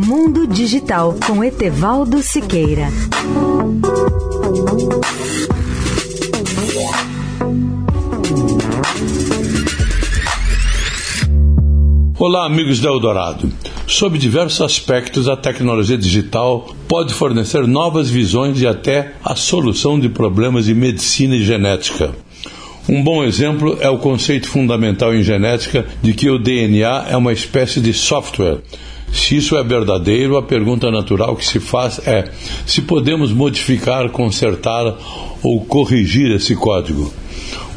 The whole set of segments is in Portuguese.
Mundo Digital com Etevaldo Siqueira. Olá, amigos da Eldorado. Sob diversos aspectos, a tecnologia digital pode fornecer novas visões e até a solução de problemas de medicina e genética. Um bom exemplo é o conceito fundamental em genética de que o DNA é uma espécie de software. Se isso é verdadeiro, a pergunta natural que se faz é se podemos modificar, consertar ou corrigir esse código.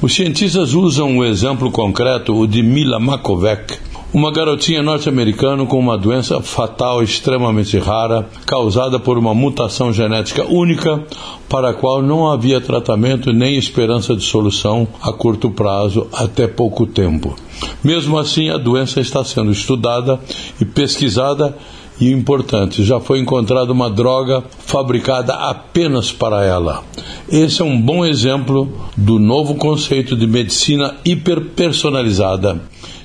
Os cientistas usam um exemplo concreto, o de Mila Makovec, uma garotinha norte-americana com uma doença fatal extremamente rara, causada por uma mutação genética única, para a qual não havia tratamento nem esperança de solução a curto prazo até pouco tempo. Mesmo assim, a doença está sendo estudada e pesquisada e importante, já foi encontrada uma droga fabricada apenas para ela. Esse é um bom exemplo do novo conceito de medicina hiperpersonalizada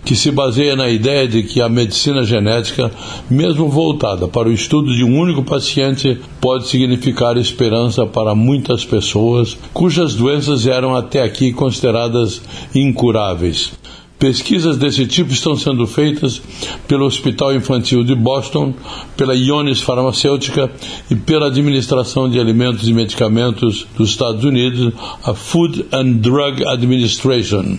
que se baseia na ideia de que a medicina genética, mesmo voltada para o estudo de um único paciente, pode significar esperança para muitas pessoas cujas doenças eram até aqui consideradas incuráveis. Pesquisas desse tipo estão sendo feitas pelo Hospital Infantil de Boston, pela Ionis Farmacêutica e pela Administração de Alimentos e Medicamentos dos Estados Unidos, a Food and Drug Administration.